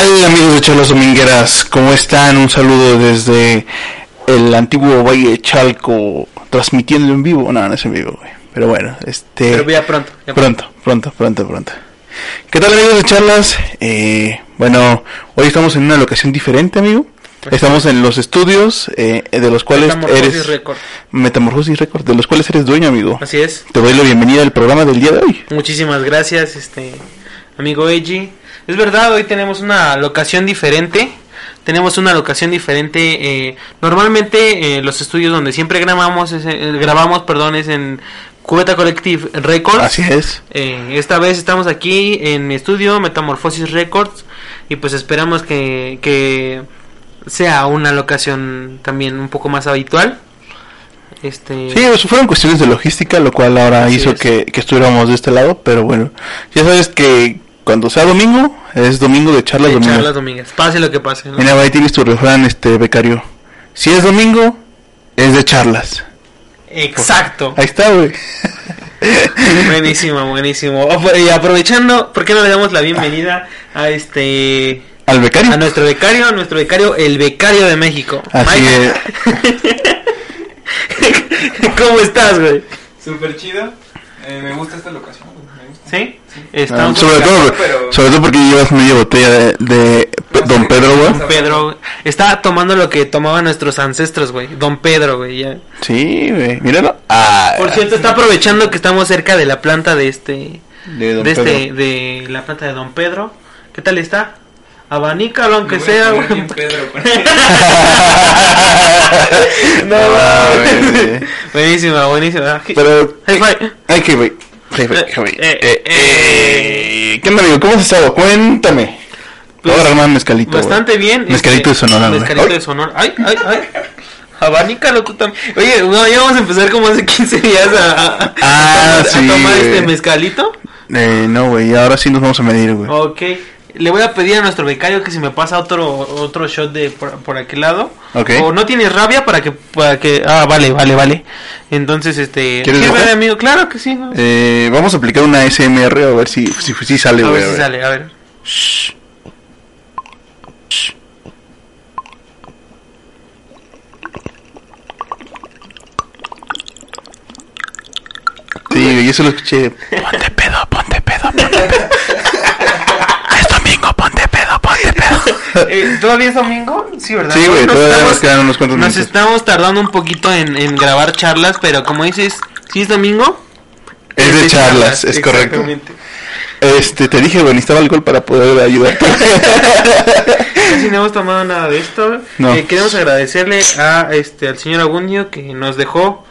¿Y qué tal amigos de Charlas Domingueras? ¿Cómo están? Un saludo desde el antiguo Valle Chalco, transmitiendo en vivo. No, no es en vivo, güey. Pero bueno, este... Pero ya pronto. ya Pronto, pronto, pronto, pronto. ¿Qué tal amigos de Charlas? Eh, bueno, hoy estamos en una locación diferente, amigo. Estamos en los estudios eh, de los cuales Metamorfosis eres... Record. Metamorfosis Record, de los cuales eres dueño, amigo. Así es. Te doy la bienvenida al programa del día de hoy. Muchísimas gracias, este amigo Eiji. Es verdad, hoy tenemos una locación diferente. Tenemos una locación diferente. eh, normalmente eh, los estudios donde siempre grabamos, es, eh, grabamos, perdón, es en Cubeta Collective Records. Así es. Eh, esta vez estamos aquí en mi estudio, Metamorfosis Records, y pues esperamos que, que sea una locación también un poco más habitual. Este, Sí, eso fueron cuestiones de logística, lo cual ahora Así hizo es. que, que estuviéramos de este lado, pero bueno, ya sabes que cuando sea domingo, es domingo de charlas de domingo. charlas domingas, pase lo que pase. ¿no? Mira, ahí tienes tu refrán, este becario. Si es domingo, es de charlas. Exacto. Ahí está, güey. Buenísimo, buenísimo. Pues, Y aprovechando, ¿por qué no le damos la bienvenida a este Al becario. a nuestro becario, a nuestro becario, el becario de México? Así Mike. ¿Cómo estás, güey? Súper chido. Eh, me gusta esta locación. ¿Sí? Ah, Estamos sobre, todo, pero- sobre todo porque llevas media botella de, Don Pedro, güey. Don Pedro. Está tomando lo que tomaban nuestros ancestros, güey. Don Pedro, güey. ya. Sí, güey. Míralo. Ah, Por cierto, está aprovechando que estamos cerca de la planta de este de Don de Pedro. este de la planta de Don Pedro. ¿Qué tal está? Abanícalo aunque sea, güey. Pedro, güey. No, Ah, buenísima, buenísima. Pero, que güey. Güey. Eh, Eh, eh, ¿Qué onda, amigo? ¿Cómo has estado? Cuéntame. Pues, Ahora armar mezcalito. Bastante bien. Mezcalito este, de Sonora. Mezcalito Ay. de Sonora. Ay, ay, ay. Abanícalo tú también. Oye, no, ya vamos a empezar como hace 15 días a, a- a Ah, tomar, a sí, tomar este mezcalito. Eh, no, güey. Ahora sí nos vamos a medir, güey. Ok. Le voy a pedir a nuestro becario que si me pasa otro otro shot de por, por aquel lado. Ok. O no tienes rabia para que para que ah, vale, vale, vale. Entonces, este, ¿Quieres amigo? Claro que sí. ¿no? Eh, vamos a aplicar una SMR a ver si, si, si sale, a ver si a ver. sale, a ver. Shh. Shh. Sí, yo se lo escuché. Ponte pedo, ponte pedo, ponte pedo. Eh, ¿Todavía es domingo? Sí, ¿verdad? Sí, güey, Nos todavía estamos- nos quedan unos cuantos Nos minutos. estamos tardando un poquito en, en grabar charlas, pero como dices, si es domingo. Es de charlas, es correcto. Este, te dije, güey, necesitaba alcohol para poder ayudarte. Casi no hemos tomado nada de esto. No. Eh, queremos agradecerle a este al señor Agundio que nos dejó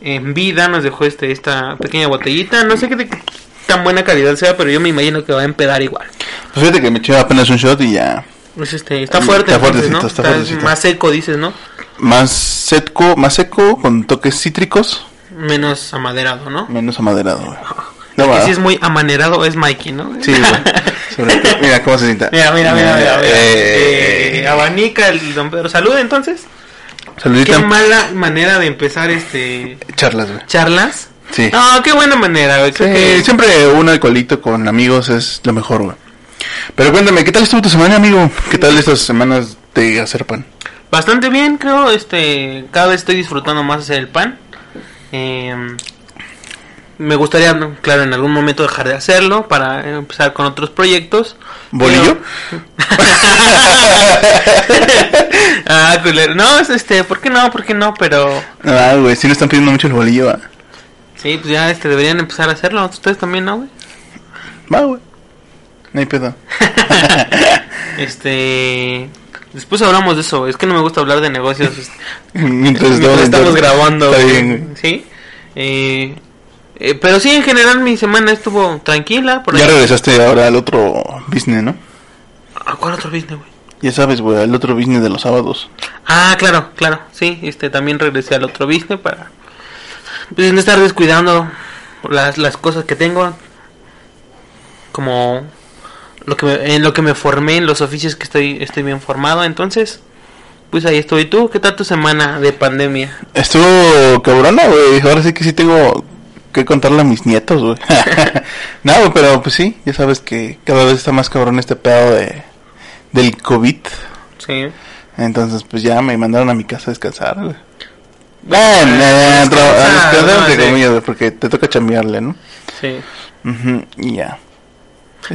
en vida, nos dejó este esta pequeña botellita. No sé qué de- qué tan buena calidad sea, pero yo me imagino que va a empedar igual. Pues fíjate que me eché apenas un shot y ya. Pues este, está fuerte, Está entonces, ¿no? fuertecito, está fuertecito. más seco, dices, ¿no? Más seco, más seco, con toques cítricos, Menos amaderado, ¿no? menos amaderado, güey. No, va. si es muy amanerado es Mikey, ¿no? Sí, güey. Mira cómo se sienta. Mira, mira, mira, mira. Eh, Eh, abanica el don Pedro. Salud entonces. Saludita. Qué mala manera de empezar este Charlas, güey. charlas. Sí. No, qué buena manera, güey. Sí, que- siempre un alcoholito con amigos es lo mejor, güey. Pero cuéntame, ¿qué tal estuvo tu semana, amigo? ¿Qué tal estas semanas de hacer pan? Bastante bien, creo. Este, cada vez estoy disfrutando más hacer el pan. Eh, me gustaría, claro, en algún momento dejar de hacerlo para empezar con otros proyectos. ¿Bolillo? ah, culero. No, es este, ¿por qué no? ¿Por qué no? Pero Ah, güey, sí le están pidiendo mucho el bolillo, sí, pues ya este deberían empezar a hacerlo. Ustedes también, ¿no, güey? Va, güey. No hay pedo. Este, después hablamos de eso. Es que no me gusta hablar de negocios. este, Mientras mientras estamos grabando. Está bien. Sí. Eh, eh, pero sí, en general mi semana estuvo tranquila. Por Ya ahí. regresaste ahora al otro business, ¿no? ¿Cuál otro business, güey? Ya sabes, güey, el otro business de los sábados. Ah, claro, claro, sí, este, también regresé al otro business para, pues, no estar descuidando las, las cosas que tengo, como lo que me- en lo que me formé, en los oficios que estoy, estoy bien formado, entonces, pues ahí estoy. ¿Tú qué tal tu semana de pandemia? Estuvo cabrona, güey. Ahora sí que sí tengo que contarle a mis nietos, güey. no, pero pues sí, ya sabes que cada vez está más cabrón este pedo de del COVID. Sí. Entonces, pues ya me mandaron a mi casa a descansar, güey. Bueno, eh, descansar, entre comillas, porque te toca chambearle, ¿no? Sí. Y ya.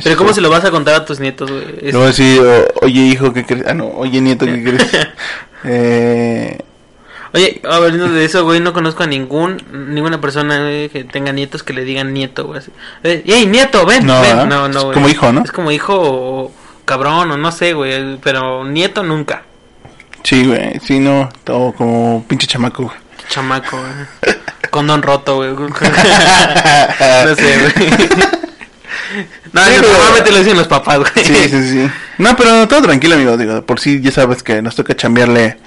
Pero ¿cómo se lo vas a contar a tus nietos, güey? Es- Le voy a decir, o- oye hijo, ¿qué crees? Ah, no, oye nieto, ¿qué crees? eh, Oye, hablando de eso, güey, no conozco a ningún ninguna persona güey, que tenga nietos que le digan nieto, güey. así. Eh, ¡Ey, nieto, ven! No, ven. ¿verdad? No, no, Es güey. como hijo, ¿no? Es como hijo o cabrón o no sé, güey, pero nieto nunca. sí, güey, sí, no, todo como pinche chamaco, güey. Chamaco, güey. Condón roto, güey. no sé, güey. No, Sí, pero- normalmente lo dicen los papás, güey. Sí, sí, sí. No, pero todo tranquilo, amigo. Digo, por sí ya sabes que nos toca chambearle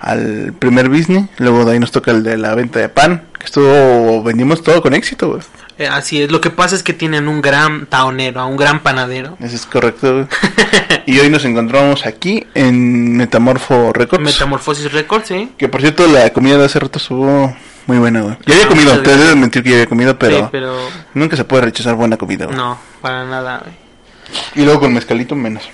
al primer business. Luego de ahí nos toca el de la venta de pan. Que estuvo, vendimos todo con éxito, güey. Eh, Así es, lo que pasa es que tienen un gran taonero, un gran panadero. Eso es correcto, güey. y hoy nos encontramos aquí en Metamorfo Records. Metamorfosis Records, sí. que por cierto, la comida de hace rato estuvo muy buena, güey. Ya había comido, te debo mentir que ya había comido, pero, Sí, pero nunca se puede rechazar buena comida, güey. no, para nada, güey. Y luego con mezcalito menos.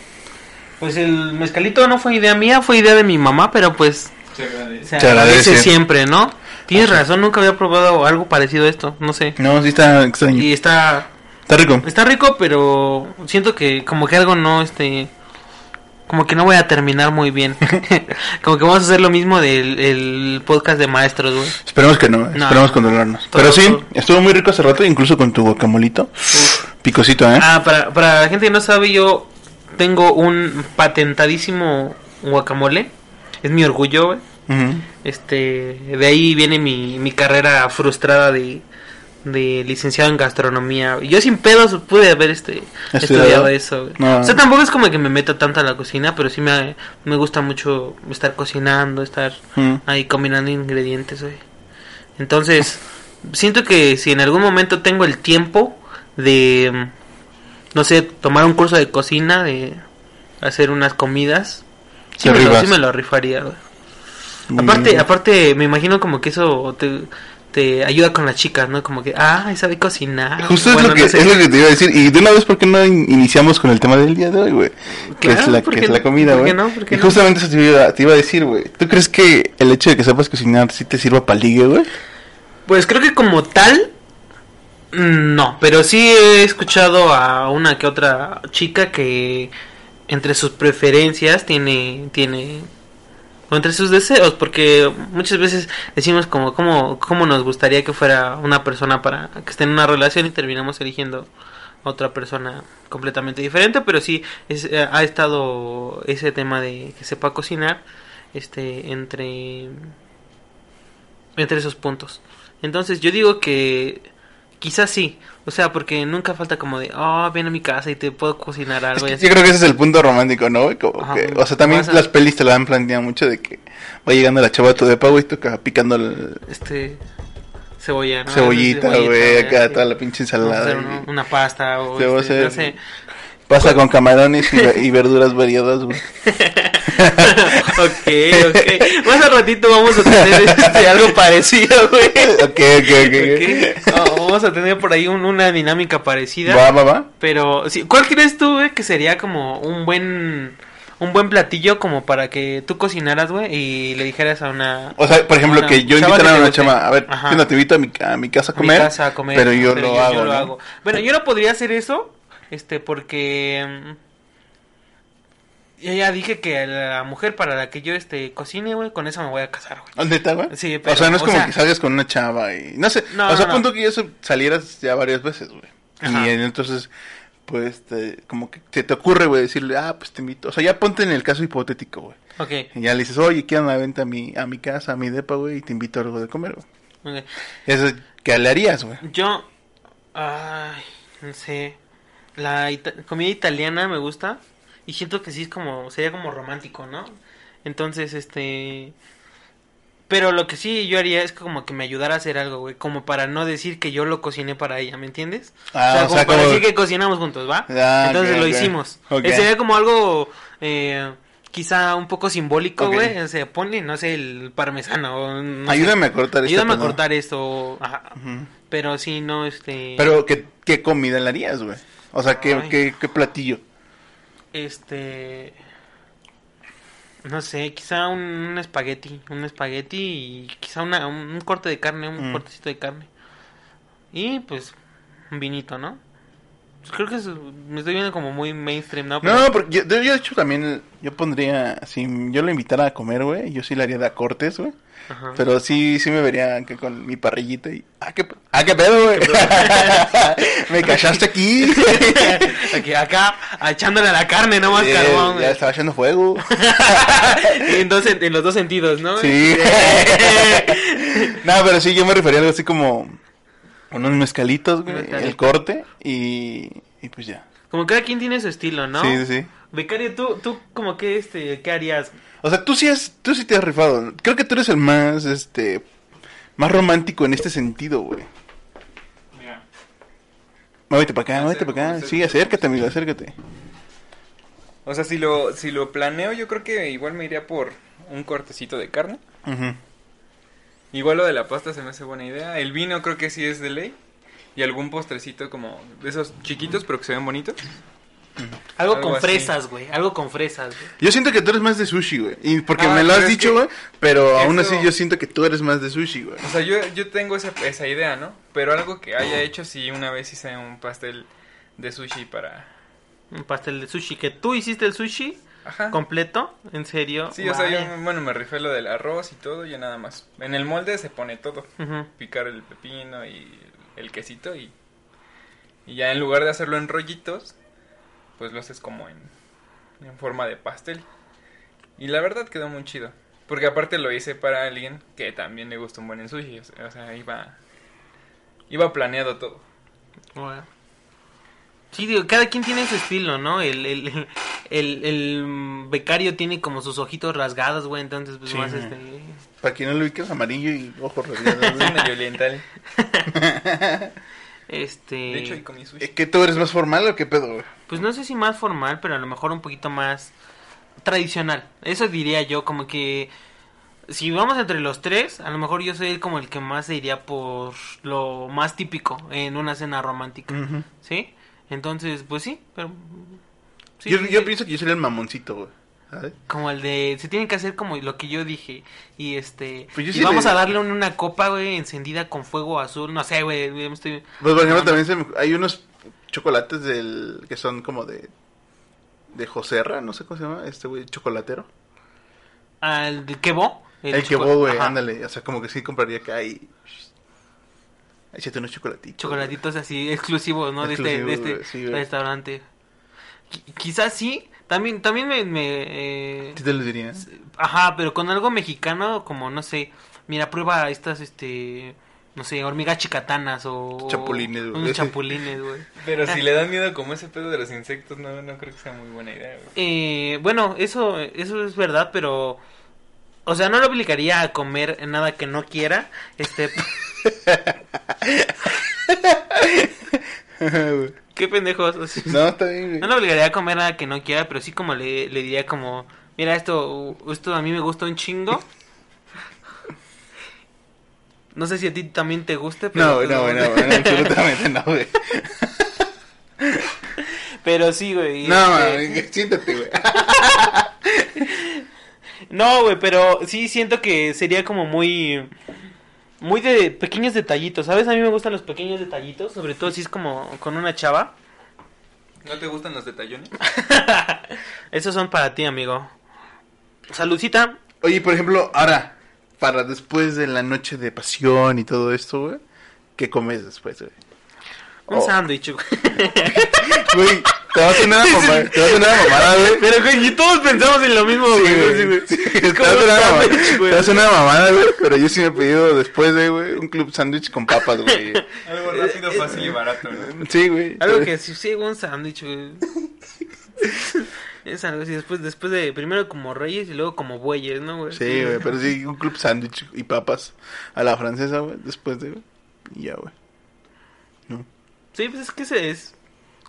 Pues el mezcalito no fue idea mía, fue idea de mi mamá, pero pues Se agradece. se Se agradece agradece. siempre, ¿no? Tienes razón, nunca había probado algo parecido a esto, no sé. No, sí está extraño. Y está Está rico. está rico, pero siento que como que algo no este como que no voy a terminar muy bien. como que vamos a hacer lo mismo del el podcast de maestros, güey. Esperemos que no, No. esperemos controlarnos. Todo- Pero sí, todo. estuvo muy rico hace rato, incluso con tu guacamolito. Picosito, ¿eh? Ah, para, para la gente que no sabe, yo tengo un patentadísimo guacamole. Es mi orgullo, güey. Este, de ahí viene mi, mi carrera frustrada de, de licenciado en gastronomía. Yo sin pedos pude haber este, Estudiado. estudiado eso. No. O sea, tampoco es como que me meta tanto a la cocina, pero sí me, me gusta mucho estar cocinando, estar Mm. ahí combinando ingredientes, güey. Entonces, siento que si en algún momento tengo el tiempo de, no sé, tomar un curso de cocina, de hacer unas comidas, sí, me lo, rifas. sí me lo rifaría, güey. Aparte, aparte, me imagino como que eso te, te ayuda con las chicas, ¿no? Como que, ah, sabe cocinar. Justo Bueno, es, lo que, no sé. es lo que te iba a decir. Y de una vez, ¿por qué no in- iniciamos con el tema del día de hoy, güey? que Claro, es la, ¿por que qué es la comida, ¿Por güey. no? ¿Por qué y no? justamente eso te iba, te iba a decir, güey. ¿Tú crees que el hecho de que sepas cocinar sí te sirva para ligue, güey? Pues creo que como tal, no, pero sí he escuchado a una que otra chica que entre sus preferencias tiene, tiene, o entre sus deseos, porque muchas veces decimos como, como, cómo nos gustaría que fuera una persona para que esté en una relación y terminamos eligiendo a otra persona completamente diferente, pero sí es, eh, ha estado ese tema de que sepa cocinar, este, entre entre esos puntos. Entonces yo digo que quizás sí, o sea, porque nunca falta como de, oh, ven a mi casa y te puedo cocinar Es algo. que y así. yo creo que ese es el punto romántico, ¿no? Como Ajá. que, o sea, también a- las pelis te la han planteado mucho de que va llegando la chava a tu depa, güey, y toca picando el Este cebolla, ¿no? cebollita, güey, acá toda la pinche ensalada. una, una pasta o este, no sé. Pasa con camarones y, ve- y verduras variadas, güey. ok, ok. Más al ratito vamos a tener este, algo parecido, güey. ok, ok, ok. Ok. Oh, vamos a tener por ahí un- una dinámica parecida. Va, va, va. Pero, sí, ¿cuál crees tú, güey, que sería como un buen un buen platillo como para que tú cocinaras, güey, y le dijeras a una O sea, por ejemplo, una que yo invitara a una chama, a ver, Ajá. ¿qué onda? te invito a mi, a mi casa a A mi comer, casa a comer, pero yo lo hago, ¿no? Bueno, yo no podría hacer eso, este, porque mm, yo ya dije que la mujer para la que yo este cocine, güey, con esa me voy a casar, güey. ¿Dónde está, güey? Sí, pero, o sea, no es como sea- que salgas con una chava y... No sé, No, o sea, no, no. punto que ya se- salieras ya varias veces, güey. Y entonces, pues, te- como que te, te ocurre, güey, decirle, ah, pues te invito. O sea, ya ponte en el caso hipotético, güey. Ok. Y ya le dices, oye, quiero una venta a mi, a mi casa, a mi depa, güey, y te invito a algo de comer, güey. ok. Eso, ¿qué le harías, güey? Yo ay, no sé, la ita- comida italiana me gusta Y siento que sí es como, sería como romántico, ¿no? Entonces, este... Pero lo que sí yo haría es como que me ayudara a hacer algo, güey. Como para no decir que yo lo cociné para ella, ¿me entiendes? Ah, o sea, o como sea, para como- decir que cocinamos juntos, ¿va? Ah, Entonces lo hicimos. Ok. Eh, Sería como algo... Eh, quizá un poco simbólico, güey. O sea, ponle, no sé, el parmesano. Sé. Ayúdame a cortar esto. Ayúdame a ¿no? cortar esto. Ajá. Pero sí, no, este... Pero, ¿qué, qué comida le harías, güey? O sea, ¿qué, qué, qué platillo? Este. No sé, quizá un, un espagueti. Un espagueti y quizá una, un, un corte de carne, un Mm. cortecito de carne. Y pues, un vinito, ¿no? Pues creo que es- me estoy viendo como muy mainstream, ¿no? Pero- No, porque yo, yo, de hecho también, yo pondría, si yo lo invitara a comer, güey, yo sí le haría de cortes, güey. Ajá. Pero sí, sí me vería que con mi parrillita y... Ah, qué, ah, qué pedo, güey. me cachaste aquí. Aquí, acá, echándole a la carne, no más Eh, carbón. ya estaba echando fuego. en, dos, en los dos sentidos, ¿no? Sí. no, pero sí, yo me refería a algo así como unos mezcalitos, güey, Mezcalito. el corte y, y pues ya. Como cada quien tiene su estilo, ¿no? Sí, sí, sí. Becario, ¿tú, tú como que, este, qué harías? O sea, tú sí, has, tú sí te has rifado. Creo que tú eres el más, este, más romántico en este sentido, güey. Mira, Muévete para acá, muévete para acá. Sí, acércate, amigo, acércate. o sea, si lo, si lo planeo, yo creo que igual me iría por un cortecito de carne. Ujú. Igual lo de la pasta se me hace buena idea. El vino creo que sí es de ley. Y algún postrecito como de esos chiquitos, pero que se ven bonitos. Algo, Algo con así. fresas, güey. Algo con fresas, güey. Yo siento que tú eres más de sushi, güey. Y porque Ah, me lo has dicho, güey. Pero aún eso- así yo siento que tú eres más de sushi, güey. O sea, yo, yo tengo esa, esa idea, ¿no? Pero algo que haya hecho, sí, una vez hice un pastel de sushi para... Un pastel de sushi. Que tú hiciste el sushi Ajá. completo, en serio. Sí, o sea, yo, bueno, me rifé lo del arroz y todo, y nada más. En el molde se pone todo. Picar el pepino y el quesito y... Y ya en lugar de hacerlo en rollitos, pues lo haces como en, en forma de pastel. Y la verdad quedó muy chido. Porque aparte lo hice para alguien que también le gusta un buen en sushi. O sea, o sea, iba... Iba planeado todo. Bueno. Sí, digo, cada quien tiene su estilo, ¿no? El, el, el, becario tiene como sus ojitos rasgados, güey, entonces pues Sí, más este... Para quien no lo ubiques, amarillo y ojos rasgados, güey. medio oriental. Este... De hecho, ahí comí ¿Es sushi. que tú eres más formal o qué pedo, güey? Pues no sé si más formal, pero a lo mejor un poquito más tradicional. Eso diría yo, como que si vamos entre los tres, a lo mejor yo soy como el que más se iría por lo más típico en una cena romántica. ¿sí? Entonces, pues sí, pero... sí, yo, sí, yo sí. pienso que yo sería el mamoncito, güey. ¿Sabes? Como el de, se tiene que hacer como lo que yo dije. Y este, Pues y vamos le- a darle un- una copa, güey, encendida con fuego azul. No sé, güey, estoy... Pues por ejemplo No, también se me- hay unos chocolates del que son como de de Joserra, no sé cómo se llama, este güey chocolatero. Al de quebo. El, que choco- vos, güey, ándale, o sea, como que sí compraría acá y échate unos chocolatitos. Chocolatitos así exclusivos, ¿no? de este, de este güey, sí, güey. restaurante. Qui- quizás sí. También, también me... me, eh, Sí te lo diría. Ajá, pero con algo mexicano, como, no sé, mira, prueba estas, este... No sé, hormigas chicatanas o... Chapulines, güey. Unos chapulines, güey. Pero si le dan miedo como ese pedo de los insectos, no, no creo que sea muy buena idea, güey. Eh, bueno, eso, eso es verdad, pero... O sea, no lo obligaría a comer nada que no quiera. Este... Qué pendejos. no, está bien. No lo obligaría a comer nada que no quiera, pero sí como le, le diría como... Mira, esto, esto a mí me gusta un chingo. No sé si a ti también te guste, pero... No, güey, no, no, absolutamente no, güey. Pero sí, güey. No, este, siéntate, güey. No, güey, pero sí siento que sería como muy... Muy de pequeños detallitos, ¿sabes? A mí me gustan los pequeños detallitos, sobre todo si es como con una chava. ¿No te gustan los detallones? Esos son para ti, amigo. Saludcita. Oye, por ejemplo, ahora, para después de la noche de pasión y todo esto, güey, ¿qué comes después, güey? Un Oh. sándwich, güey. Güey, te va a sonar a te güey. Pero, güey, y todos pensamos en lo mismo, Sí, güey. güey. Sí, güey. Te como va a sonar a mamada, güey. güey, pero yo sí me he pedido después de, güey, un club sándwich con papas, güey. Algo rápido, fácil y barato, ¿no? Sí, güey. Algo que sí, sí, un sándwich, güey. Es algo así, después, después de, primero como reyes y luego como bueyes, ¿no, güey? Sí, güey, pero sí, un club sándwich y papas a la francesa, güey, después de... Y ya, güey. No. Sí, pues es que ese es,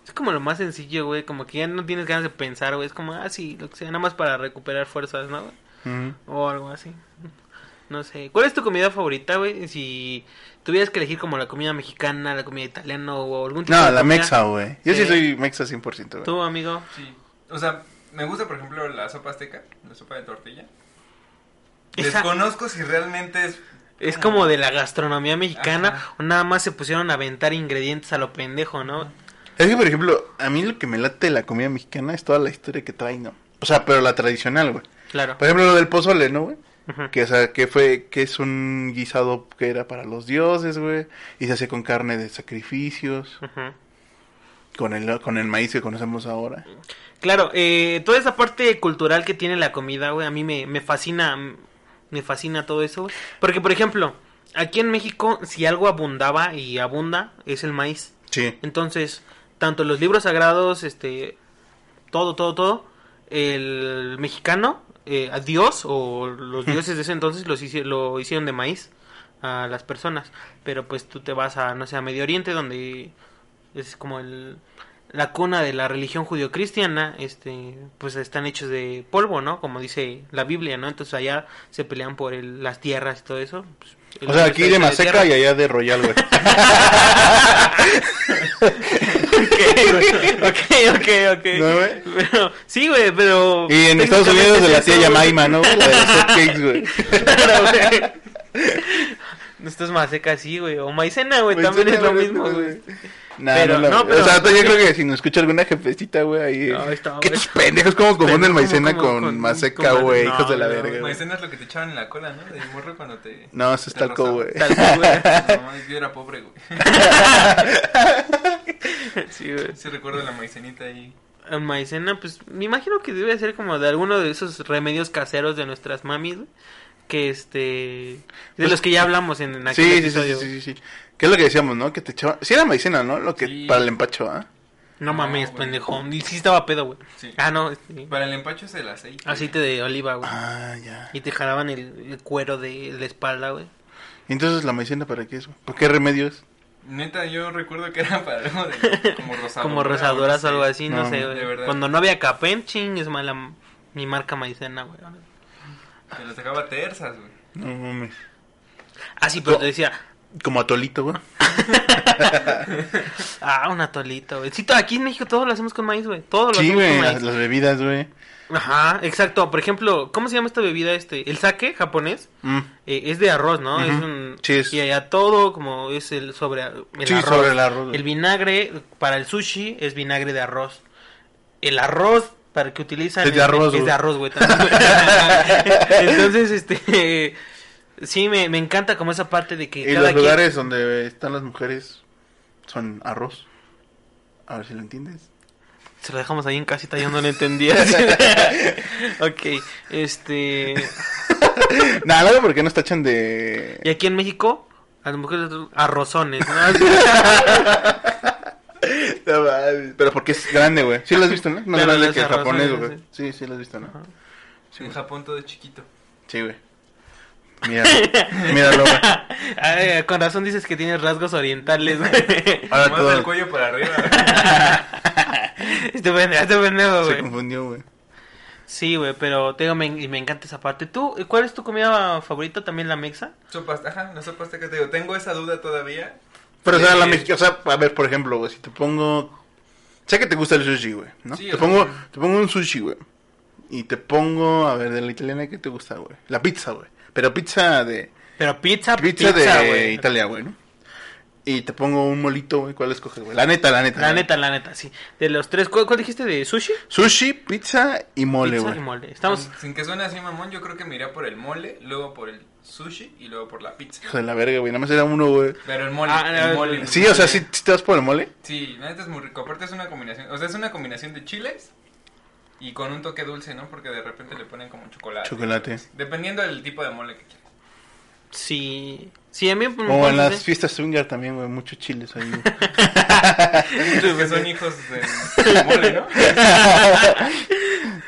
es como lo más sencillo, güey, como que ya no tienes ganas de pensar, güey, es como, ah, sí, lo que sea, nada más para recuperar fuerzas, ¿no? Ujú. O algo así. No sé. ¿Cuál es tu comida favorita, güey? Si tuvieras que elegir como la comida mexicana, la comida italiana o algún tipo No, de la comida. mexa, güey. Yo sí Sí. soy mexa 100%, güey. ¿Tú, amigo? Sí. O sea, me gusta, por ejemplo, la sopa azteca, la sopa de tortilla. Esa- Desconozco si realmente es... Es como de la gastronomía mexicana Ajá. o nada más se pusieron a aventar ingredientes a lo pendejo, ¿no? Es que, por ejemplo, a mí lo que me late de la comida mexicana es toda la historia que trae, ¿no? O sea, pero la tradicional, güey. Claro. Por ejemplo, lo del pozole, ¿no, güey? Que, o sea, que fue, que es un guisado que era para los dioses, güey. Y se hace con carne de sacrificios. Ujú. Con el, con el maíz que conocemos ahora. Claro, eh, toda esa parte cultural que tiene la comida, güey, a mí me, me fascina, me fascina todo eso, güey. Porque, por ejemplo, aquí en México, si algo abundaba y abunda, es el maíz. Sí. Entonces, tanto los libros sagrados, este, todo, todo, todo, el mexicano, eh, a Dios o los dioses de ese entonces los lo hicieron de maíz a las personas. Pero pues tú te vas a, no sé, a Medio Oriente, donde es como el, la cuna de la religión judio-cristiana, este, pues están hechos de polvo, ¿no? Como dice la Biblia, ¿no? Entonces allá se pelean por el- las tierras y todo eso. pues, O sea, aquí de Maseca tierra. y allá de Royal, güey. ok, ok, ok. ¿No, güey? Pero, sí, güey, pero. Y en Estados Unidos de la tía Yamaima, ¿no? La de los güey. Esto es maseca, sí, güey. O maicena, güey, también es lo mismo, güey. Nah, Pero, no, no, pero- o sea, yo creo que si nos escucha alguna jefecita, güey, ahí. No, está, ¿Qué pendejos cómo confunden Pendejo, maicena como- con, con- maseca, güey? no, hijos de la no, verga. Maicena es lo que te echaban en la cola, ¿no? De morro cuando te... No, eso es talco, güey. Tal cual, güey. No, yo era pobre, güey. Sí, güey. Sí recuerdo la maicenita ahí. El Maicena, pues me imagino que debe ser como de alguno de esos remedios caseros de nuestras mamis, güey. Que este. De Pues- los que ya hablamos en, en aquel Sí, sí, sí, episodio. sí, sí, sí. ¿Qué es lo que decíamos, no? Que te echaban... Sí era maicena, ¿no? Lo que... Sí. Para el empacho, ¿ah? No No, mames, güey. pendejo. Y sí estaba pedo, güey. Sí. Ah, no, este, Para el empacho es el aceite. aceite de oliva, güey. Ah, ya. Y te jalaban el, el cuero de la espalda, güey. ¿Y entonces la maicena para qué es, güey? ¿Por qué remedios? Neta, yo recuerdo que era para algo de... Como rosadura. Como rosaduras o algo así, no, No, sé, de güey. verdad. Cuando no había capén, ching, es mala mi marca maicena, güey. Te los dejaba tersas, güey. No mames. Ah, sí, pero te decía, Como atolito, güey. ah, un atolito, güey. Sí, aquí en México todo lo hacemos con maíz, güey. Todo lo Sí, hacemos güey, con las, maíz. las bebidas, güey. Ajá, exacto. Por ejemplo, ¿cómo se llama esta bebida? este El sake japonés. Mm. Eh, es de arroz, ¿no? Es un... Sí, es- Y allá todo como es el sobre el Sí, arroz. sobre el arroz. El vinagre para el sushi es vinagre de arroz. El arroz para que utilizan Es de arroz, es güey. de arroz, güey. también. Entonces, este sí me, me encanta como esa parte de que Y cada los quien- lugares donde están las mujeres son arroz. A ver si lo entiendes. se lo dejamos ahí en casita, yo no lo entendía. ok, este Nada, no, porque nos tachan de... y aquí en México las mujeres arrozones, ¿no? No Pero porque es grande, güey. Sí lo has visto, ¿no? Más Claro, grande que el japonés, sí. güey. Sí, sí lo has visto, ¿no? Ajá. en Japón todo es chiquito. Sí, güey. Míralo. Míralo, güey. Ay, con razón dices que tienes rasgos orientales, güey. Ahora Más todo del cuello para arriba. Este pendejo, este pendejo, se güey. confundió, güey. Sí, güey, pero te digo, me, y me encanta esa parte. ¿Tú, cuál es tu comida favorita? ¿También la mexa? Sopas, ajá, la sopa azteca te digo, tengo esa duda todavía. Pero, o sea, la mexicana, o sea, a ver, por ejemplo, güey, si te pongo... Sé que te gusta el sushi, güey, ¿no? Sí, te, o sea, pongo, te pongo un sushi, güey. Y te pongo, a ver, de la italiana, ¿qué te gusta, güey? La pizza, güey. Pero pizza de... Pero pizza, Pizza, pizza, de güey. Italia, güey, ¿no? Y te pongo un molito, güey. ¿Cuál escoges, güey? La neta, la neta. La neta, la neta, sí. De los tres, ¿cuál, cuál dijiste de sushi? Sushi, pizza y mole, Pizza güey. y mole. Estamos... Sin, sin que suene así, mamón, yo creo que me iría por el mole, luego por el sushi y luego por la pizza. Hijo de la verga, güey. Nada más era uno, güey. Pero el mole, Ah, el no, mole. Sí, o sea, ¿sí, sí te vas por el mole? Sí, la neta es muy rico. Aparte es una combinación, o sea, es una combinación de chiles y con un toque dulce, ¿no? Porque de repente le ponen como chocolate. Chocolate. Dependiendo del tipo de mole que quieras. Sí. Sí, a mí... pues, O en las fiestas swinger también, güey. Muchos chiles ahí. Muchos que son hijos del mole, ¿no?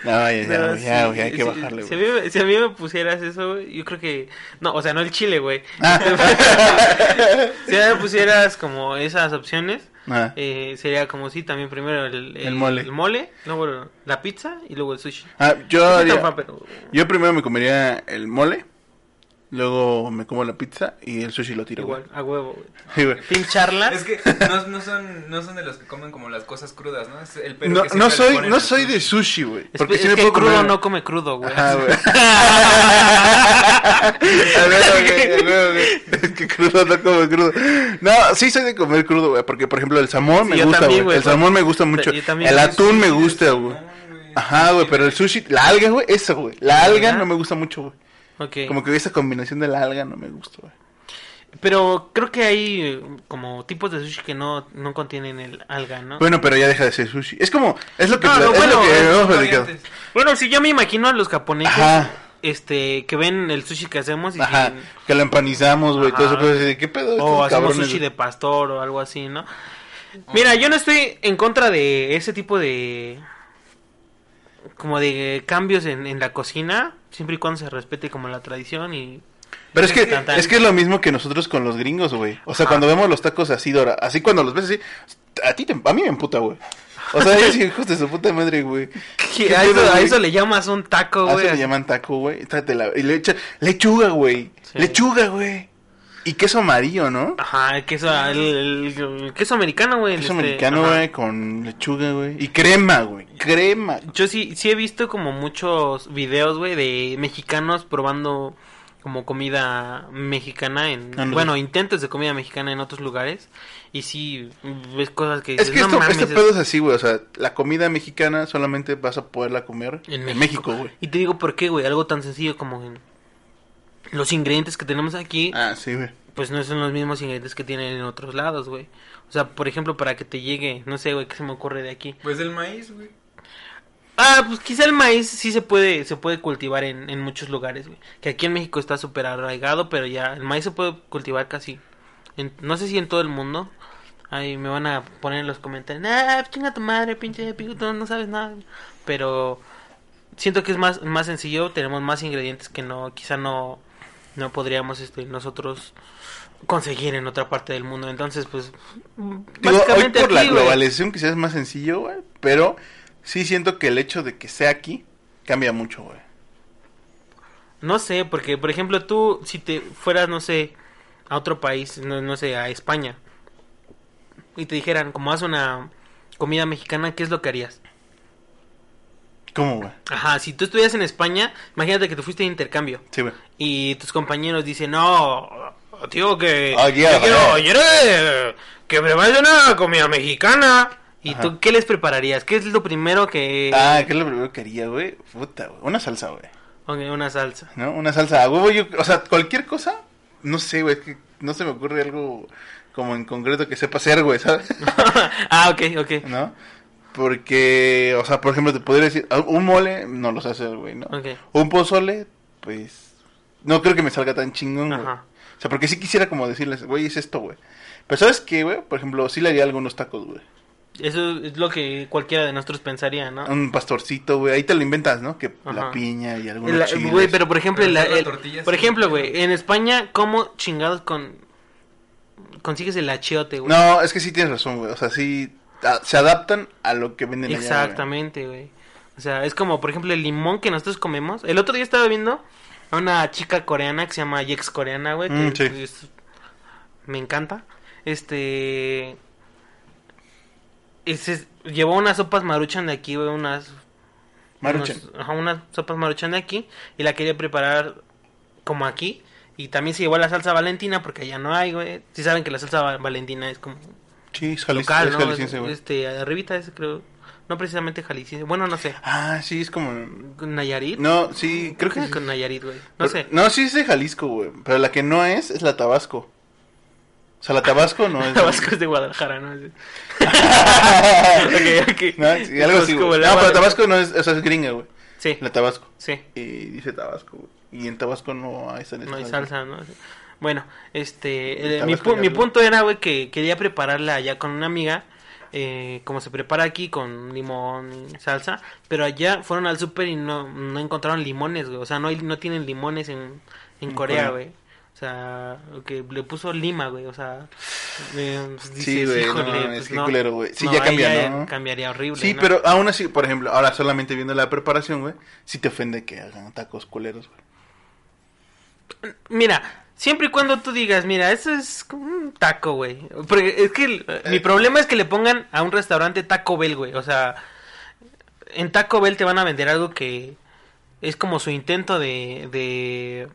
No, ya, ya, No, ya, sí, güey, hay que bajarle, Si a, güey. mí, si a mí me pusieras eso, güey, yo creo que... No, o sea, no el chile, güey. Ah. si a mí me pusieras como esas opciones, Ah. eh, sería como sí, también primero el, El mole. el mole, luego la pizza y luego el sushi. Ah, yo, haría- fan, pero... yo primero me comería el mole, luego me como la pizza y el sushi lo tiro, Igual, güey. a huevo, güey. Sí, güey. Pincharlas. Es que no, no son, no son de los que comen como las cosas crudas, ¿no? Es el No, que no soy, no soy de sushi, güey. Es, Porque es sí me que puedo crudo comer- no come crudo, güey. Ajá, güey. A ver, güey, a ver, güey. Es que crudo no como crudo. No, sí soy de comer crudo, güey. Porque, por ejemplo, el salmón Sí, me gusta, también, güey. El salmón me gusta mucho. El atún me gusta, güey. Ajá, güey, pero el sushi, la alga, güey, eso, güey. La alga no me gusta mucho, güey. Como que esa combinación de la alga no me gusta, güey. Pero creo que hay eh, como tipos de sushi que no, no contienen el alga, ¿no? Bueno, pero ya deja de ser sushi. Es como, es lo que, No, no, es bueno, lo que es- hemos. Bueno, si yo me imagino a los japoneses Ajá. este que ven el sushi que hacemos y Ajá, que lo empanizamos, güey, todo eso. Pues, ¿Qué pedo? o hacemos cabrones, sushi de pastor o algo así, ¿no? Mira, yo no estoy en contra de ese tipo de como de cambios en, en la cocina, siempre y cuando se respete como la tradición y Pero es que, Tan, tan. es que es lo mismo que nosotros con los gringos, güey. O sea, Ajá. cuando vemos los tacos así, Dora, así cuando los ves así, a ti te, a mí me emputa, güey. O sea, ellos hijos de su puta madre, güey. ¿Qué a eso, a le llamas un taco, A güey. eso le llaman taco, güey. Le echa lechuga, güey. Sí. Lechuga, güey. Y queso amarillo, ¿no? Ajá, el queso, el, el- el queso americano, güey. Queso este, americano, ajá. güey, con lechuga, güey. Y crema, güey. Crema. Yo sí, sí he visto como muchos videos, güey, de mexicanos probando como comida mexicana en... Ah, no. bueno, intentos de comida mexicana en otros lugares. Y sí, ves cosas que dices, Es que no esto, mames, este es- pedo es así, güey. O sea, la comida mexicana solamente vas a poderla comer en en México, güey. Y te digo por qué, güey, algo tan sencillo como los ingredientes que tenemos aquí, Ah, sí, güey. Pues no son los mismos ingredientes que tienen en otros lados, güey. O sea, por ejemplo, para que te llegue, no sé, güey, qué se me ocurre de aquí. Pues el maíz, güey. Ah, pues quizá el maíz sí se puede, se puede cultivar en, en muchos lugares, güey. Que aquí en México está súper arraigado, pero ya el maíz se puede cultivar casi. En, no sé si en todo el mundo. Ahí me van a poner en los comentarios. Ah, chinga tu madre, pinche pico, no sabes nada. Pero siento que es más, más sencillo, tenemos más ingredientes que no, quizá no, no podríamos este, nosotros conseguir en otra parte del mundo. Entonces, pues, Digo, hoy básicamente por la aquí, globalización quizás es más sencillo, güey, pero sí siento que el hecho de que sea aquí cambia mucho, güey. No sé, porque por ejemplo tú, si te fueras, no sé, a otro país, no, no sé, a España, y te dijeran, como haz una comida mexicana, ¿qué es lo que harías? ¿Cómo, güey? Ajá, si tú estuvieras en España, imagínate que te fuiste de intercambio Sí, güey. y tus compañeros dicen, no, tío, que, Aquí, que ah, quiero, ah. quiero que prepares una comida mexicana. ¿Y Ajá. tú qué les prepararías? ¿Qué es lo primero que... Ah, ¿qué es lo primero que haría, güey? Puta, güey. Una salsa, güey. Ok, una salsa. ¿No? Una salsa a huevo, yo, o sea, cualquier cosa, no sé, güey, es que no se me ocurre algo como en concreto que sepa hacer, güey, ¿sabes? ah, ok, ok. ¿No? Porque, o sea, por ejemplo, te podría decir, un mole, no lo sé hacer, güey, ¿no? Un pozole, pues, no creo que me salga tan chingón, güey. Ajá. O sea, porque sí quisiera como decirles, güey, es esto, güey. Pero ¿sabes qué, güey? Por ejemplo, sí le haría algunos tacos, güey. Eso es lo que cualquiera de nosotros pensaría, ¿no? Un pastorcito, güey. Ahí te lo inventas, ¿no? Que la piña y algunos chiles. Güey, pero por ejemplo, Pero el- por ejemplo, güey, en España, ¿cómo chingados con consigues el achiote, güey? No, es que sí tienes razón, güey. O sea, sí se adaptan a lo que venden allá. Exactamente, güey. O sea, es como, por ejemplo, el limón que nosotros comemos. El otro día estaba viendo a una chica coreana que se llama Jex coreana, güey. que Mm, sí. es- me encanta. Este... ese- llevó unas sopas maruchan de aquí, güey, unas Maruchan. unos- ajá, unas sopas maruchan de aquí y la quería preparar como aquí y también se llevó la salsa valentina porque allá no hay, güey. Si saben que la salsa va- valentina es como Sí, es, jalis- local, es ¿no? jalisciense, güey. este, arribita ese creo, no precisamente jalisciense. Bueno, no sé. Ah, sí, es como... ¿Con Nayarit? No, sí, creo que... sí. con Nayarit, güey. No Pero- sé. No, sí es de Jalisco, güey. Pero la que no es, es la Tabasco. O sea, la Tabasco no es... Tabasco es de Guadalajara, ¿no? Ok, ok. No, sí, algo así, güey. No, pero Tabasco no es... O sea, es gringa, güey. Sí, La Tabasco. sí. Y dice Tabasco, güey. Y en Tabasco no hay salsa. No hay salsa, ¿no? Bueno, este, eh, mi, pu- punto era, güey, que quería prepararla allá con una amiga, eh, como se prepara aquí con limón y salsa, pero allá fueron al súper y no, no encontraron limones, güey. O sea, no, hay, no tienen limones en, en En Corea, güey. O sea, que le puso lima, güey. O sea, eh, pues, Sí, güey, no "Híjole, mames, pues, qué no". culero, güey. Sí, No, ya cambia, ¿no? Cambiaría horrible. Sí, pero aún así, por ejemplo, ahora solamente viendo la preparación, güey, sí te ofende que hagan tacos culeros, güey. Mira, siempre y cuando tú digas, mira, eso es como un taco, güey. Porque es que el- mi problema es que le pongan a un restaurante Taco Bell, güey. O sea, en Taco Bell te van a vender algo que es como su intento de, de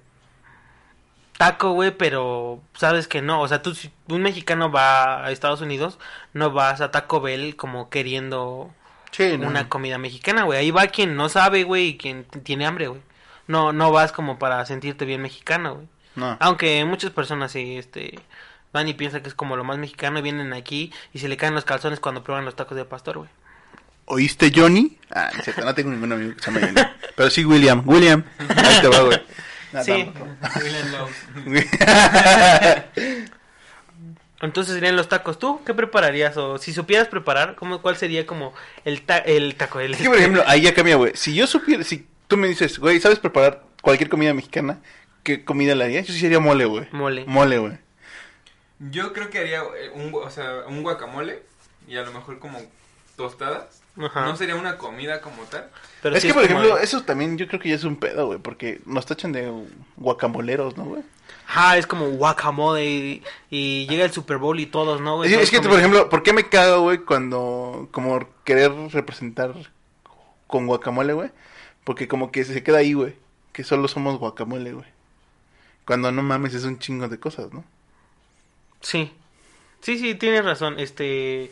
taco, güey, pero sabes que no. O sea, tú, si un mexicano va a Estados Unidos, no vas a Taco Bell como queriendo Sí, una comida mexicana, güey. Ahí va quien no sabe, güey, y quien tiene hambre, güey. No, no vas como para sentirte bien mexicano, güey. No. Aunque muchas personas sí, este, van y piensan que es como lo más mexicano y vienen aquí y se le caen los calzones cuando prueban los tacos de pastor, güey. ¿Oíste Johnny? Ah, no, es cierto, no tengo ningún amigo que se llame Johnny. Pero sí William. William. Ahí te va, güey. No, Sí. Entonces serían los tacos. ¿Tú qué prepararías? O si supieras preparar, ¿cómo, ¿cuál sería como el, ta- el taco? El, Es que, por ejemplo, ahí ya cambia, güey. Si yo supiera, si tú me dices, güey, ¿sabes preparar cualquier comida mexicana? ¿Qué comida le harías? Yo sí sería mole, güey. Mole. Mole, güey. Yo creo que haría eh, un, o sea, un guacamole y a lo mejor como tostadas. Ajá. No sería una comida como tal. Pero es sí que, por ejemplo, de- eso también yo creo que ya es un pedo, güey. Porque nos tachan de guacamoleros, ¿no, güey? Ajá, es como guacamole y, y llega el Super Bowl y todos, ¿no? güey? Es, que, por ejemplo, ¿por qué me cago, güey, cuando como querer representar con guacamole, güey? Porque como que se queda ahí, güey, que solo somos guacamole, güey. Cuando no mames es un chingo de cosas, ¿no? Sí. Sí, sí, tienes razón. Este.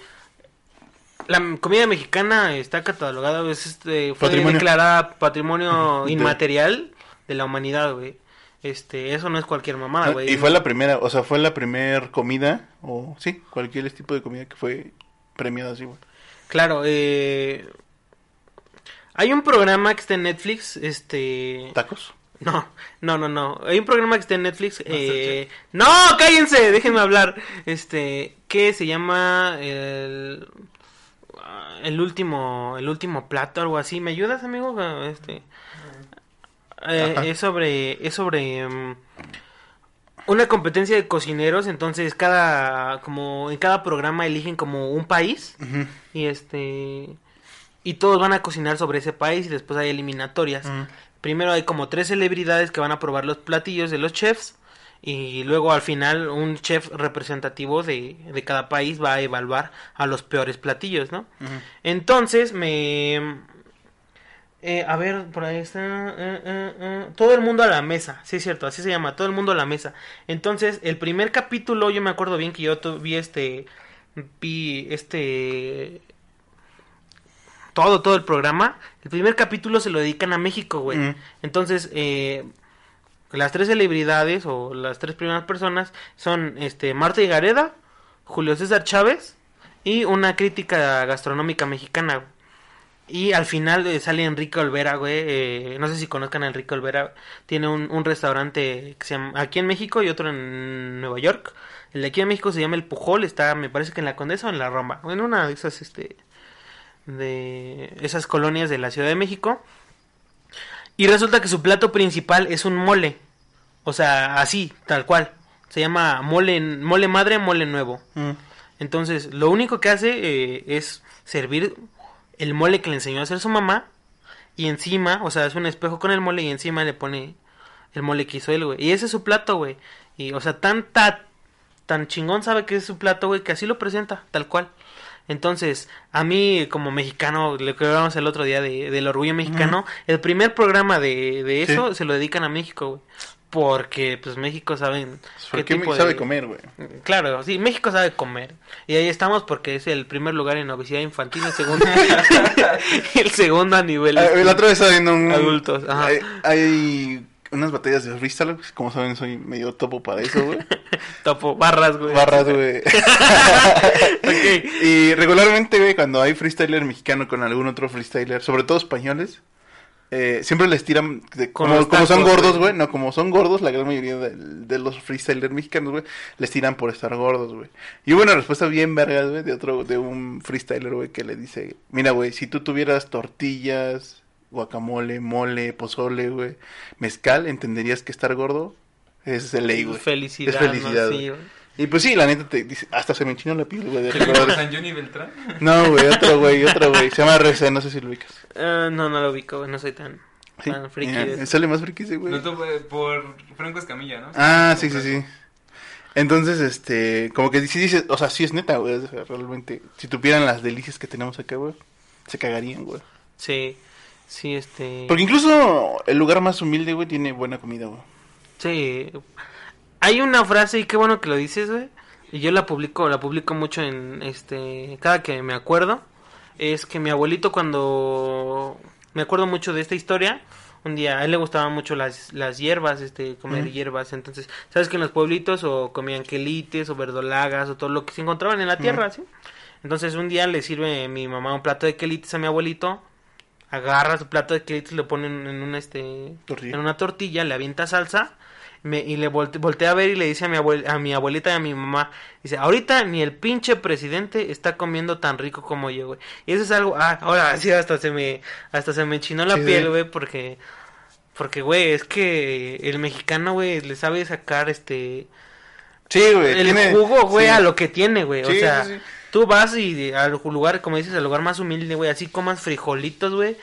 La comida mexicana está catalogada, es, este, fue Patrimonio. declarada patrimonio inmaterial de la humanidad, güey. Este, eso no es cualquier mamada, No, güey. y fue la primera, o sea, fue la primer comida, o sí, cualquier tipo de comida que fue premiada así, güey. Claro, eh... Hay un programa que está en Netflix, este... ¿Tacos? No, no, no, no. Hay un programa que está en Netflix. Eh... No, cállense, déjenme hablar. Este, que se llama el, ah, el último, el último plato, algo así. ¿Me ayudas, amigo? Ah, Este, eh, es sobre, es sobre mm, una competencia de cocineros. Entonces, cada, como en cada programa eligen como un país y este y todos van a cocinar sobre ese país y después hay eliminatorias. Primero hay como tres celebridades que van a probar los platillos de los chefs y luego al final un chef representativo de, de cada país va a evaluar a los peores platillos, ¿no? Entonces me... eh, a ver, por ahí está... eh, eh, todo el mundo a la mesa, sí es cierto, así se llama, todo el mundo a la mesa. Entonces, el primer capítulo, yo me acuerdo bien que yo vi este... Vi este... Todo, todo el programa. El primer capítulo se lo dedican a México, güey. Mm. Entonces, eh, las tres celebridades o las tres primeras personas son este Marta Higareda, Julio César Chávez y una crítica gastronómica mexicana. güey. Y al final eh, sale Enrique Olvera, güey. eh, no sé si conozcan a Enrique Olvera. Tiene un, un restaurante que se llama aquí en México y otro en Nueva York. El de aquí en México se llama El Pujol. Está, me parece que en la Condesa o en la Roma. En una de esas, este, de esas colonias de la Ciudad de México. Y resulta que su plato principal es un mole. O sea, así, tal cual. Se llama mole, mole madre, mole nuevo. Mm. Entonces, lo único que hace eh, es servir el mole que le enseñó a hacer su mamá. Y encima, o sea, es un espejo con el mole y encima le pone el mole que hizo él, güey. Y ese es su plato, güey. Y, o sea, tan, ta- tan chingón sabe que es su plato, güey, que así lo presenta, tal cual. Entonces, a mí como mexicano, lo que hablábamos el otro día de, del orgullo mexicano, el primer programa de, de eso Sí. se lo dedican a México, güey. Porque, pues, México saben ¿Por qué qué tipo sabe de- comer, güey? Claro, sí, México sabe comer. Y ahí estamos porque es el primer lugar en obesidad infantil, el segundo, el segundo a nivel Ah, este, la otra vez viendo un... adultos. Ajá. Hay, hay unas batallas de freestyle, como saben, soy medio topo para eso, güey. Topo, barras, güey. Barras, güey. Y regularmente, güey, cuando hay freestyler mexicano con algún otro freestyler, sobre todo españoles, eh, siempre les tiran, de- como, como son gordos, güey. güey, no, como son gordos, la gran mayoría de, de los freestylers mexicanos, güey, les tiran por estar gordos, güey. Y hubo una respuesta bien vergas, güey, de otro, de un freestyler, güey, que le dice, mira, güey, si tú tuvieras tortillas, guacamole, mole, pozole, güey, mezcal, entenderías que estar gordo es de ley, güey. Felicidad, Es felicidad, ¿no? güey. Sí, güey. Y pues sí, la neta te dice, hasta se me enchinó la piel, güey, de ¿Qué recordar eso. San Johnny Beltrán? No, güey, otro güey, otro güey. Se llama RC, no sé si lo ubicas. Ah, no, no lo ubico, güey, no soy tan, Sí. tan friki. Mira, de eso. Sale más friki ese güey. No, tú, por Franco Escamilla, ¿no? Ah, sí, sí, sí. Entonces, este, como que sí dices, o sea, sí es neta, güey, realmente, si tuvieran las delicias que tenemos acá, güey, se cagarían, güey. Sí, sí, este... Porque incluso el lugar más humilde, güey, tiene buena comida, güey. Sí. Hay una frase y qué bueno que lo dices, güey. Y yo la publico, la publico mucho en este cada que me acuerdo es que mi abuelito cuando me acuerdo mucho de esta historia, un día a él le gustaban mucho las, las hierbas, este comer hierbas, entonces, sabes que en los pueblitos o comían quelites o verdolagas o todo lo que se encontraban en la tierra, ¿sí? Entonces un día le sirve mi mamá un plato de quelites a mi abuelito, agarra su plato de quelites, lo pone en, una este Tortilla. en una tortilla, le avienta salsa me- y le volte- voltea a ver y le dice a mi, abuel- a mi abuelita y a mi mamá, dice, ahorita ni el pinche presidente está comiendo tan rico como yo, güey. Y eso es algo, ah, ahora sí, hasta se me, hasta se me enchinó la Sí, piel, güey, porque, porque, güey, es que el mexicano, güey, le sabe sacar, este, Sí, güey. el tiene- jugo, güey, sí. a lo que tiene, güey. o sea. Tú vas y al lugar, como dices, al lugar más humilde, güey, así comas frijolitos, güey.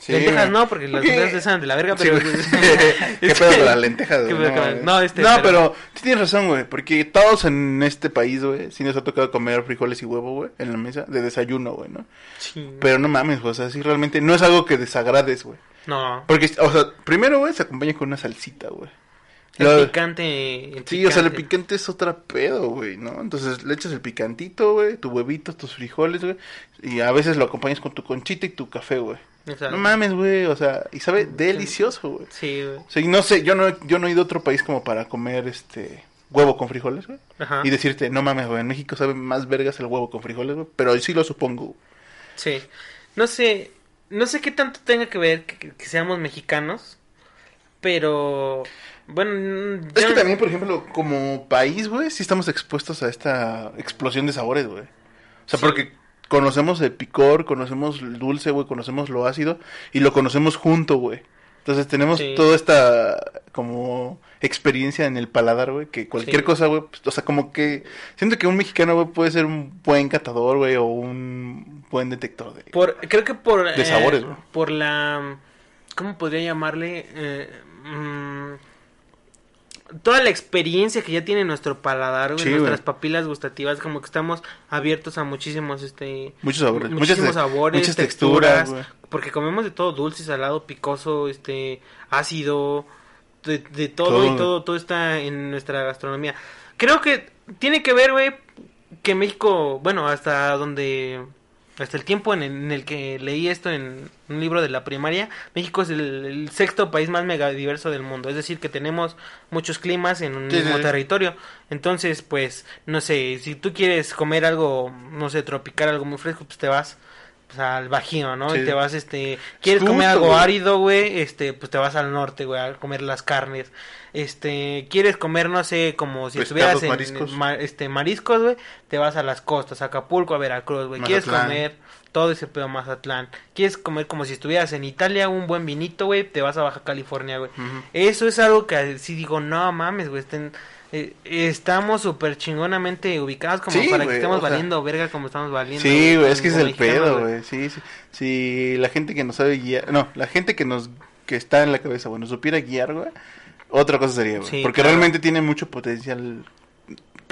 Sí, Lentejas no, porque las lentejas están de la verga, Sí, pero... güey. ¿Qué pedo con las lentejas, ¿Qué güey? no, este, No, pero- pero sí tienes razón, güey. Porque todos en este país, güey, sí nos ha tocado comer frijoles y huevo, güey, en la mesa de desayuno, güey, ¿no? Sí. Pero no mames, güey, o sea, sí realmente no es algo que desagrades, güey. No. Porque, o sea, primero, güey, se acompaña con una salsita, güey. El picante. el Sí, o sea, el picante. es otra pedo, güey, ¿no? Entonces le echas el picantito, güey, tu huevito, tus frijoles, güey. Y a veces lo acompañas con tu conchita y tu café, güey. Exacto. No mames, güey, o sea, y sabe delicioso, güey. Sí, güey. O sea, y no sé, yo no, yo no he ido a otro país como para comer, este, huevo con frijoles, güey. Ajá. Y decirte, no mames, güey, en México sabe más vergas el huevo con frijoles, güey. Pero sí lo supongo. Sí. No sé. No sé qué tanto tenga que ver que, que seamos mexicanos. Pero. Bueno. Es que también, por ejemplo, como país, güey, sí estamos expuestos a esta explosión de sabores, güey. O sea, Sí. porque conocemos el picor, conocemos el dulce, güey, conocemos lo ácido y lo conocemos junto, güey. Entonces tenemos Sí. toda esta como experiencia en el paladar, güey, que cualquier Sí. cosa, güey, pues, o sea, como que siento que un mexicano, güey, puede ser un buen catador, güey, o un buen detector de... Por, creo que por. De sabores, eh, güey. Por la. ¿Cómo podría llamarle? Eh, mm, toda la experiencia que ya tiene nuestro paladar, güey, Sí, nuestras güey. papilas gustativas, como que estamos abiertos a muchísimos, este, Muchos sabores, muchas muchísimos te- sabores, muchas texturas, porque comemos de todo, dulce, salado, picoso, este, ácido, de, de todo, Todo, y todo, todo está en nuestra gastronomía. Creo que tiene que ver, güey, que México, bueno, hasta donde, hasta el tiempo en el, en el que leí esto en un libro de la primaria, México es el, el sexto país más megadiverso del mundo, es decir, que tenemos muchos climas en un Sí, mismo sí. territorio. Entonces, pues, no sé, si tú quieres comer algo, no sé, tropical, algo muy fresco, pues te vas pues, al Bajío, ¿no? Sí. Y te vas, este, quieres Justo, comer algo güey. árido, güey, este, pues te vas al norte, güey, a comer las carnes. Este, quieres comer, no sé, como si Pescados, estuvieras en mariscos. ma- este mariscos, güey, te vas a las costas, a Acapulco, a Veracruz, güey. Quieres comer todo ese pedo Mazatlán. Quieres comer como si estuvieras en Italia, un buen vinito, güey, te vas a Baja California, güey. Eso es algo que sí digo, no mames, güey, estén- eh, estamos súper chingonamente ubicados como Sí, para que estemos sea, valiendo verga como estamos valiendo. Sí, güey, es que es el pedo, güey. Sí, sí. Si la gente que nos sabe guiar, no, la gente que nos que está en la cabeza, bueno, supiera guiar, güey, otra cosa sería, güey. Sí, Porque claro. realmente tiene mucho potencial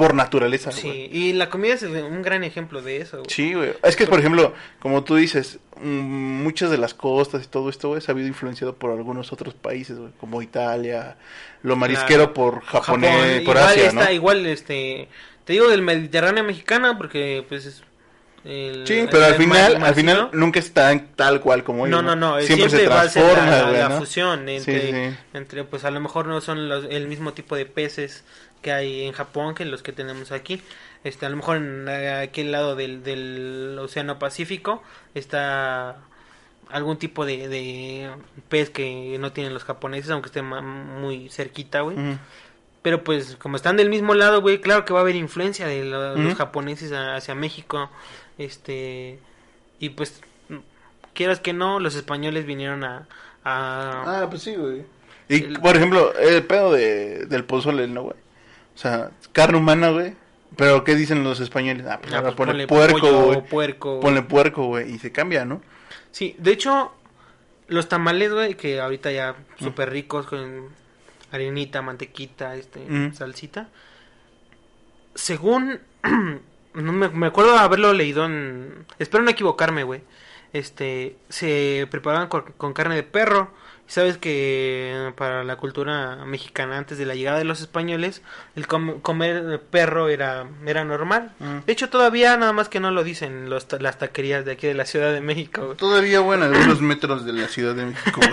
por naturaleza. Sí, y la comida es un gran ejemplo de eso, güey. Sí, güey. Es que, por ejemplo, como tú dices, mm, muchas de las costas y todo esto, güey, se ha habido influenciado por algunos otros países, güey, como Italia, lo marisquero Claro. por japonés, Japón, por igual Asia, está, ¿no? igual, este, te digo del Mediterráneo mexicana porque, pues, es el- Sí, pero al final, mar- al final nunca está tal cual como ellos. No, no, no, Siempre, siempre, se va a ser transforma, la, la- güey, la ¿no? fusión entre, Sí, sí. entre, pues a lo mejor no son los- el mismo tipo de peces que hay en Japón que los que tenemos aquí. Este, a lo mejor en eh, aquel lado del, del Océano Pacífico está algún tipo de, de pez que no tienen los japoneses, aunque esté muy cerquita, güey. Pero pues como están del mismo lado, güey, claro que va a haber influencia de lo- los japoneses a- hacia México. Este y pues quieras que no, los españoles vinieron a, a Ah, pues sí, güey. Y, El- por ejemplo, el pedo de, del pozole, ¿no, güey? O sea, carne humana, güey. Pero, ¿qué dicen los españoles? Ah, pues ah, ahora pues, ponle ponle puerco, güey. puerco. Ponle puerco, güey. Y se cambia, ¿no? Sí, de hecho, los tamales, güey, que ahorita ya súper ricos con harinita, mantequita, este, Mm. salsita. Según, no me, me acuerdo haberlo leído en... Espero no equivocarme, güey. Este, se preparaban con, con carne de perro. Sabes que para la cultura mexicana antes de la llegada de los españoles, el com- comer perro era, era normal. Mm. De hecho, todavía nada más que no lo dicen los, ta- las taquerías de aquí de la Ciudad de México. güey. Todavía, bueno, algunos metros de la Ciudad de México.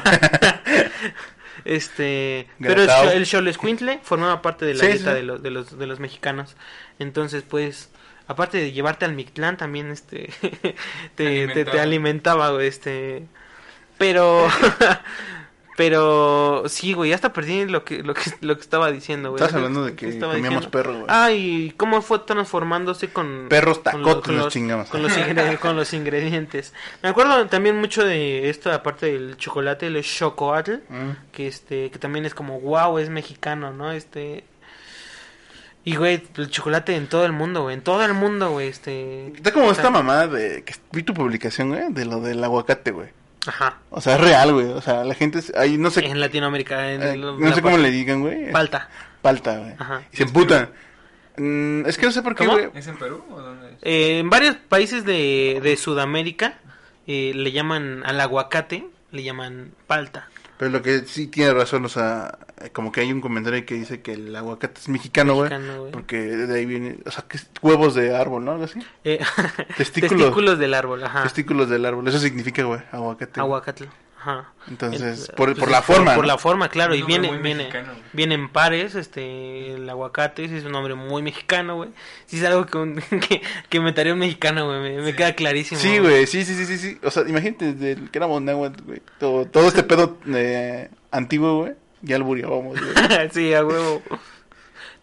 Este, pero el, Xolescuintle formaba parte de la Sí, dieta sí. de los, de los de los mexicanos. Entonces, pues, aparte de llevarte al Mictlán, también este te, te, te Alimentaba. alimentaba, güey, este. Pero pero sí, güey, hasta perdí lo que lo que lo que estaba diciendo, güey. Estás hablando de que comíamos diciendo? perro, güey. Ah, y cómo fue transformándose con Perros tacotes con los los- chingamos. con los, con los ingredientes. Me acuerdo también mucho de esto, aparte del chocolate, el chocoatl Mm. que este que también es como wow es mexicano no este y güey el chocolate en todo el mundo güey en todo el mundo güey este Está como esta mamada de... que Vi tu publicación, güey, de lo del aguacate, güey. Ajá O sea, es real, güey. O sea, la gente... es- Ahí no sé... en Latinoamérica en eh, no la sé cómo le digan, güey. falta Palta, güey. Ajá. Y se emputan. Mm, es que no sé por qué, ¿Cómo? güey. ¿Es en Perú o dónde es? Eh, en varios países de, de Sudamérica eh, le llaman al aguacate le llaman palta Pero lo que sí tiene razón, o sea, como que hay un comentario que dice que el aguacate es mexicano, güey. Mexicano, güey. Porque de ahí viene, o sea, que es huevos de árbol, ¿no? Algo así. Eh, Testículos. testículos del árbol ajá Testículos del árbol. Eso significa, güey, aguacate. aguacate ajá Entonces, El- por, pues por la forma. por ¿no? la forma claro Un y viene viene mexicano, viene en pares este el aguacate es un nombre muy mexicano güey sí es algo que un- que, que un mexicano güey me, queda clarísimo Sí, güey, sí, sí, sí, sí, sí. O sea, imagínate desde el que éramos náhuatl, güey. Todo, todo este pedo eh, antiguo, güey. Ya lo buriábamos, güey. sí a huevo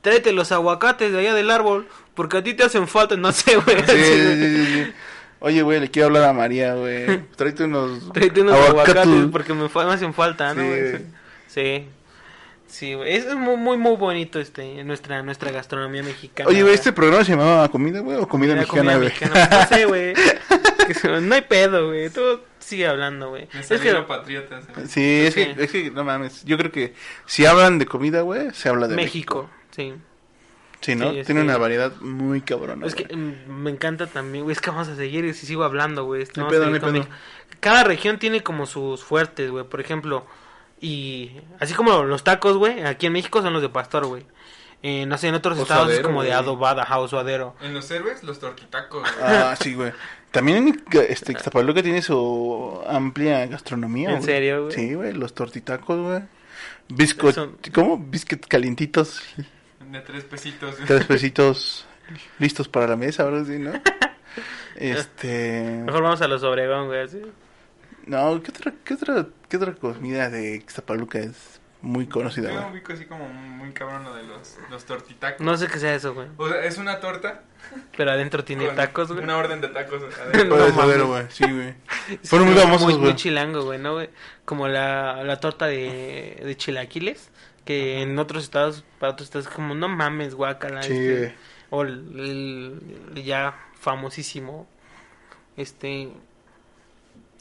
tráete los aguacates de allá del árbol porque a ti te hacen falta no sé güey Sí, sí, sí, sí, sí. Oye, güey, le quiero hablar a María, güey. Tráete unos. tráete unos aguacates porque me, me hacen falta no Sí, güey? güey. sí sí güey es muy muy muy bonito este nuestra nuestra gastronomía mexicana Oye, güey, este programa se llamaba comida, güey, o comida mexicana, güey. No sé, güey. No hay pedo, güey. Tú sigue hablando, güey. Es que. ¿eh? Sí, es que, es que, no mames, yo creo que si hablan de comida, güey, se habla de México. México, sí. Sí, ¿no? Sí, Tiene que- una variedad muy cabrona. Es que güey. mm, me encanta también, güey. Es que vamos a seguir y si sigo hablando, güey. No pedo, pedo. Cada región tiene como sus fuertes, güey. Por ejemplo, y así como los tacos, güey. Aquí en México son los de pastor, güey. Eh, no sé, en otros O estados es como de adobada, ajá, o suadero. En los héroes, los torquitacos. güey. Ah, sí, güey. También este, Ixtapaluca tiene su amplia gastronomía, ¿En güey. serio, güey? Sí, güey, los tortitacos, güey. Biscuit, Son- ¿cómo? Biscuit calientitos, De tres pesitos. tres pesitos listos para la mesa, ahora sí, ¿no? Este... Mejor vamos a los Obregón, güey. así. No, ¿qué otra, qué otra, qué otra comida de Ixtapaluca es muy conocida, Yo ubico así como muy cabrón lo de los, los tortitacos. No sé qué sea eso, güey. O sea, es una torta. Pero adentro tiene con tacos, güey. Una orden de tacos. Adentro. Puede mames. saber, güey, sí, güey. Sí, Fueron muy güey, famosos, muy, güey. muy chilango, güey, ¿no, güey? Como la, la torta de, de chilaquiles, que en otros estados, para otros estados, como, no mames, guacala. Sí, este, o el, ya famosísimo, este,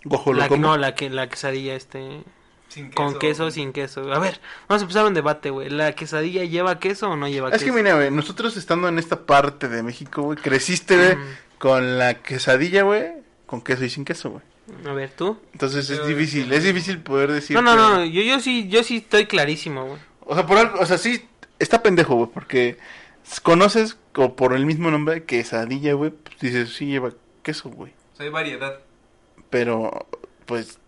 la, no, la, que, la quesadilla, este, Sin con queso o sin queso. A ver, vamos a empezar un debate, güey. ¿La quesadilla lleva queso o no lleva Es queso? que mira, güey, nosotros estando en esta parte de México, güey, creciste, güey, Ujú. con la quesadilla, güey, con queso y sin queso, güey. A ver, ¿tú? Entonces es Yo- difícil, es difícil poder decir. No, no, que- no, yo, yo sí, yo sí estoy clarísimo, güey. O sea, por algo, o sea, sí, está pendejo, güey, porque conoces o por el mismo nombre quesadilla, güey, pues dices, sí lleva queso, güey. O sea, hay variedad. Pero, pues,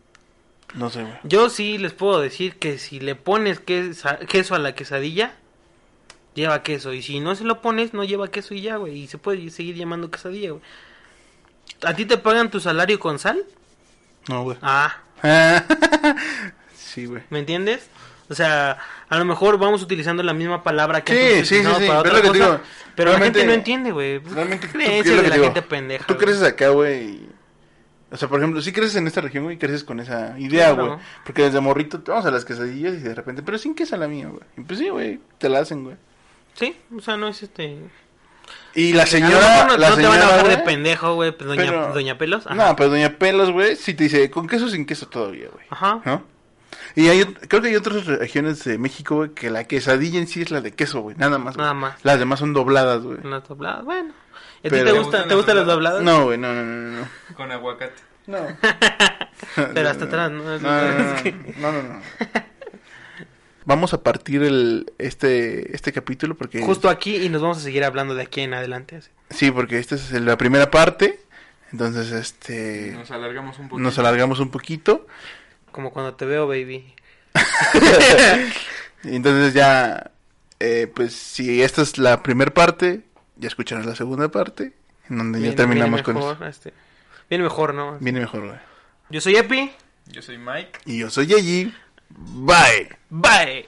no sé, güey. Yo sí les puedo decir que si le pones quesa- queso a la quesadilla, lleva queso. Y si no se lo pones, no lleva queso y ya, güey. Y se puede seguir llamando quesadilla, güey. ¿A ti te pagan tu salario con sal? No, güey. Ah, sí, güey. ¿me entiendes? O sea, a lo mejor vamos utilizando la misma palabra que Sí, antes sí, sí, sí, para otra cosa, digo, pero la gente no entiende, güey. Pues, Realmente, tú, creencias ¿qué es lo de la digo? gente pendeja. Tú güey. creces acá, güey. O sea, por ejemplo, si creces en esta región, güey, creces con esa idea, Claro. güey. Porque desde morrito te vamos a las quesadillas y de repente, pero sin queso la mía, güey. Y pues sí, güey, te la hacen, güey. Sí, o sea, no es este... Y la señora, no, la no te van a señora, bajar de pendejo, güey, pues, doña, doña Pelos. Ajá. No, pero doña Pelos, güey, sí te dice, con queso sin queso todavía, güey. Ajá. ¿No? Y hay, creo que hay otras regiones de México, güey, que la quesadilla en sí es la de queso, güey, nada más. güey. Nada más. Las demás son dobladas, güey. Las dobladas, bueno. ¿Y a ti Pero- te, ¿Te gusta, gustan te gustan las las dobladas? No, güey, no, no, no, no. Con aguacate. No. Pero hasta atrás, ¿no? No, no, no, no, no, no. Vamos a partir el este este capítulo porque Justo aquí y nos vamos a seguir hablando de aquí en adelante. así. sí, porque esta es la primera parte. Entonces, este Nos alargamos un poquito. nos alargamos un poquito. Como cuando te veo, baby. Y entonces ya eh, pues si esta es la primera parte, ya escucharás la segunda parte en donde ya terminamos viene con mejor, este, Viene mejor, ¿no? Viene mejor, güey. Yo soy Epi. Yo soy Mike. Y yo soy Yeji. Bye. Bye.